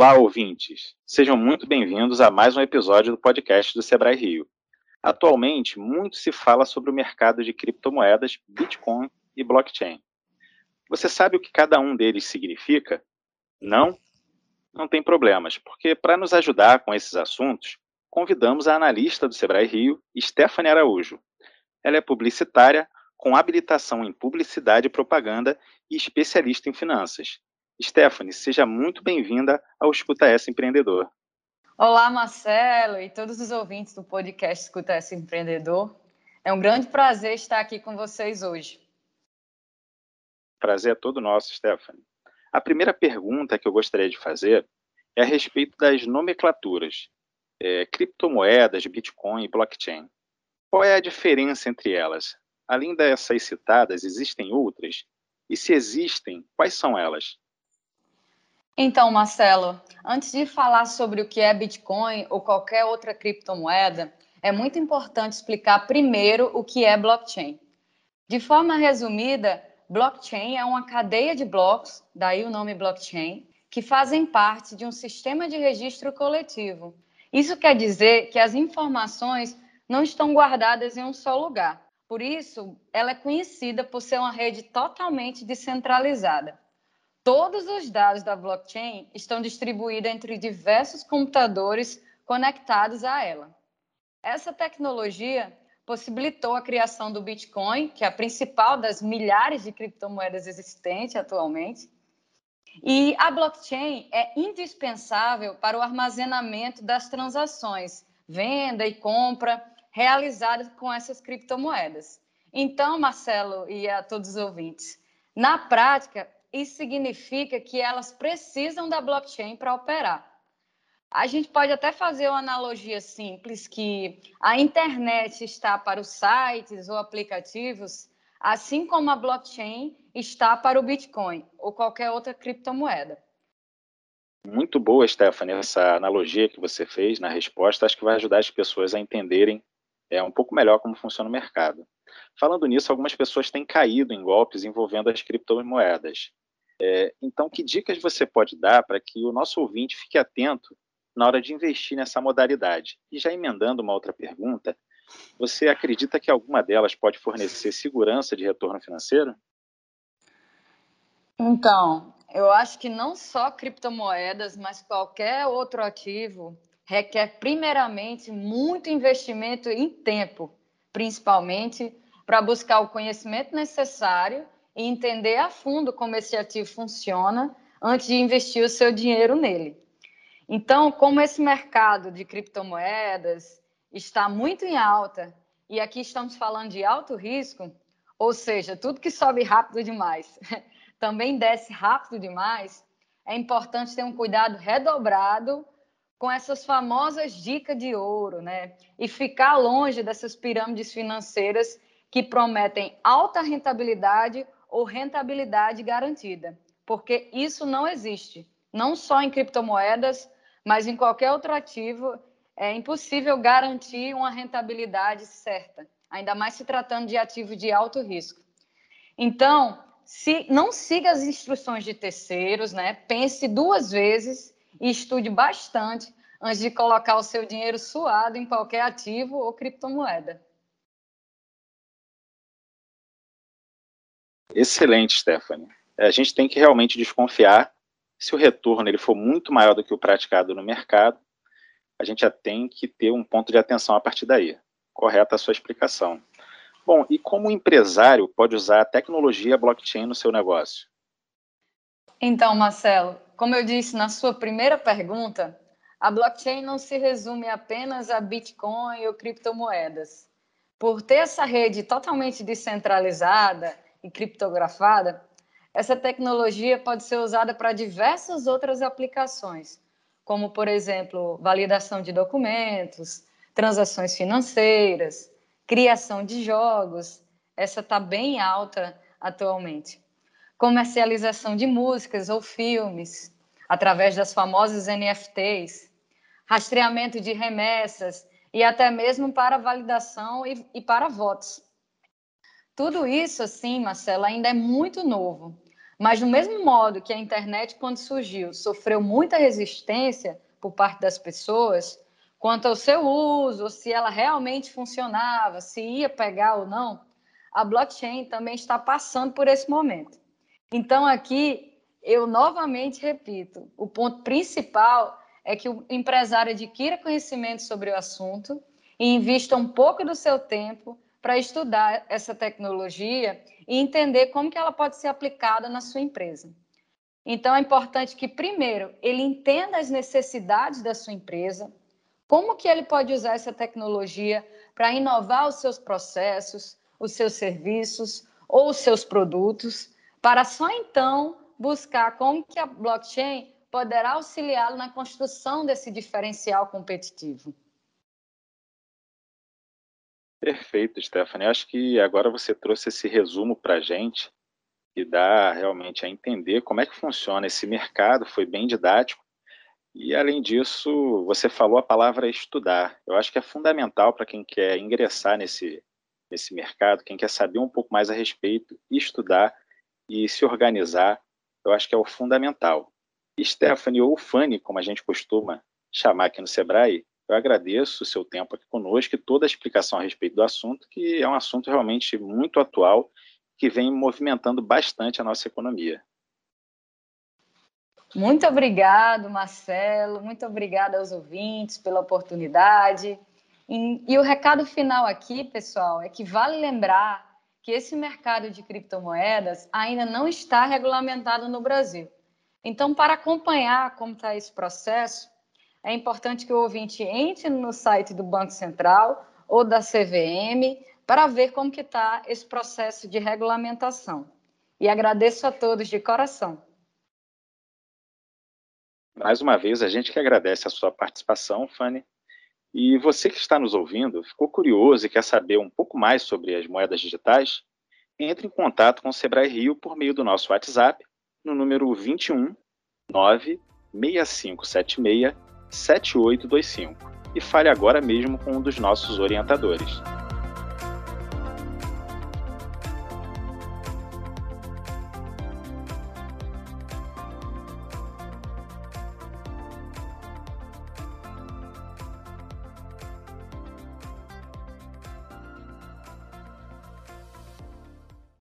Olá, ouvintes! Sejam muito bem-vindos a mais um episódio do podcast do Sebrae Rio. Atualmente, muito se fala sobre o mercado de criptomoedas, Bitcoin e blockchain. Você sabe o que cada um deles significa? Não? Não tem problemas, porque para nos ajudar com esses assuntos, convidamos a analista do Sebrae Rio, Stephanie Araújo. Ela é publicitária, com habilitação em publicidade e propaganda e especialista em finanças. Stephanie, seja muito bem-vinda ao Escuta Essa Empreendedor. Olá, Marcelo e todos os ouvintes do podcast Escuta Essa Empreendedor. É um grande prazer estar aqui com vocês hoje. Prazer é todo nosso, Stephanie. A primeira pergunta que eu gostaria de fazer é a respeito das nomenclaturas, é, criptomoedas, Bitcoin e blockchain. Qual é a diferença entre elas? Além dessas citadas, existem outras? E se existem, quais são elas? Então, Marcelo, antes de falar sobre o que é Bitcoin ou qualquer outra criptomoeda, é muito importante explicar primeiro o que é blockchain. De forma resumida, blockchain é uma cadeia de blocos, daí o nome blockchain, que fazem parte de um sistema de registro coletivo. Isso quer dizer que as informações não estão guardadas em um só lugar. Por isso, ela é conhecida por ser uma rede totalmente descentralizada. Todos os dados da blockchain estão distribuídos entre diversos computadores conectados a ela. Essa tecnologia possibilitou a criação do Bitcoin, que é a principal das milhares de criptomoedas existentes atualmente. E a blockchain é indispensável para o armazenamento das transações, venda e compra realizadas com essas criptomoedas. Então, Marcelo e a todos os ouvintes, na prática, isso significa que elas precisam da blockchain para operar. A gente pode até fazer uma analogia simples que a internet está para os sites ou aplicativos, assim como a blockchain está para o Bitcoin ou qualquer outra criptomoeda. Muito boa, Stephanie, essa analogia que você fez na resposta. Acho que vai ajudar as pessoas a entenderem é, um pouco melhor como funciona o mercado. Falando nisso, algumas pessoas têm caído em golpes envolvendo as criptomoedas. É, então, que dicas você pode dar para que o nosso ouvinte fique atento na hora de investir nessa modalidade? E já emendando uma outra pergunta, você acredita que alguma delas pode fornecer segurança de retorno financeiro? Então, eu acho que não só criptomoedas, mas qualquer outro ativo requer primeiramente muito investimento em tempo, principalmente para buscar o conhecimento necessário e entender a fundo como esse ativo funciona antes de investir o seu dinheiro nele. Então, como esse mercado de criptomoedas está muito em alta, e aqui estamos falando de alto risco, ou seja, tudo que sobe rápido demais também desce rápido demais, é importante ter um cuidado redobrado com essas famosas dicas de ouro, né? E ficar longe dessas pirâmides financeiras que prometem alta rentabilidade ou rentabilidade garantida, porque isso não existe, não só em criptomoedas, mas em qualquer outro ativo, é impossível garantir uma rentabilidade certa, ainda mais se tratando de ativo de alto risco. Então, se não siga as instruções de terceiros, né? Pense duas vezes e estude bastante antes de colocar o seu dinheiro suado em qualquer ativo ou criptomoeda. Excelente, Stephanie. A gente tem que realmente desconfiar se o retorno ele for muito maior do que o praticado no mercado, a gente já tem que ter um ponto de atenção a partir daí. Correta a sua explicação. Bom, e como o empresário pode usar a tecnologia blockchain no seu negócio? Então, Marcelo, como eu disse na sua primeira pergunta, a blockchain não se resume apenas a Bitcoin ou criptomoedas. Por ter essa rede totalmente descentralizada, e criptografada, essa tecnologia pode ser usada para diversas outras aplicações, como, por exemplo, validação de documentos, transações financeiras, criação de jogos. Essa está bem alta atualmente. Comercialização de músicas ou filmes, através das famosas NFTs, rastreamento de remessas e até mesmo para validação e, e para votos. Tudo isso, assim, Marcelo, ainda é muito novo. Mas, do mesmo modo que a internet, quando surgiu, sofreu muita resistência por parte das pessoas quanto ao seu uso, se ela realmente funcionava, se ia pegar ou não, a blockchain também está passando por esse momento. Então, aqui, eu novamente repito: o ponto principal é que o empresário adquira conhecimento sobre o assunto e invista um pouco do seu tempo para estudar essa tecnologia e entender como que ela pode ser aplicada na sua empresa. Então é importante que primeiro ele entenda as necessidades da sua empresa, como que ele pode usar essa tecnologia para inovar os seus processos, os seus serviços ou os seus produtos, para só então buscar como que a blockchain poderá auxiliá-lo na construção desse diferencial competitivo. Perfeito, Stephanie. Acho que agora você trouxe esse resumo para a gente e dá realmente a entender como é que funciona esse mercado, foi bem didático. E, além disso, você falou a palavra estudar. Eu acho que é fundamental para quem quer ingressar nesse, nesse mercado, quem quer saber um pouco mais a respeito, estudar e se organizar. Eu acho que é o fundamental. Stephanie, ou Fanny, como a gente costuma chamar aqui no Sebrae, eu agradeço o seu tempo aqui conosco e toda a explicação a respeito do assunto, que é um assunto realmente muito atual, que vem movimentando bastante a nossa economia. Muito obrigado, Marcelo. Muito obrigada aos ouvintes pela oportunidade. E, e, o recado final aqui, pessoal, é que vale lembrar que esse mercado de criptomoedas ainda não está regulamentado no Brasil. Então, para acompanhar como está esse processo, é importante que o ouvinte entre no site do Banco Central ou da CVM para ver como que está esse processo de regulamentação. E agradeço a todos de coração. Mais uma vez, a gente que agradece a sua participação, Fanny. E você que está nos ouvindo, ficou curioso e quer saber um pouco mais sobre as moedas digitais? Entre em contato com o Sebrae Rio por meio do nosso WhatsApp no número 21 96576 7825 e fale agora mesmo com um dos nossos orientadores.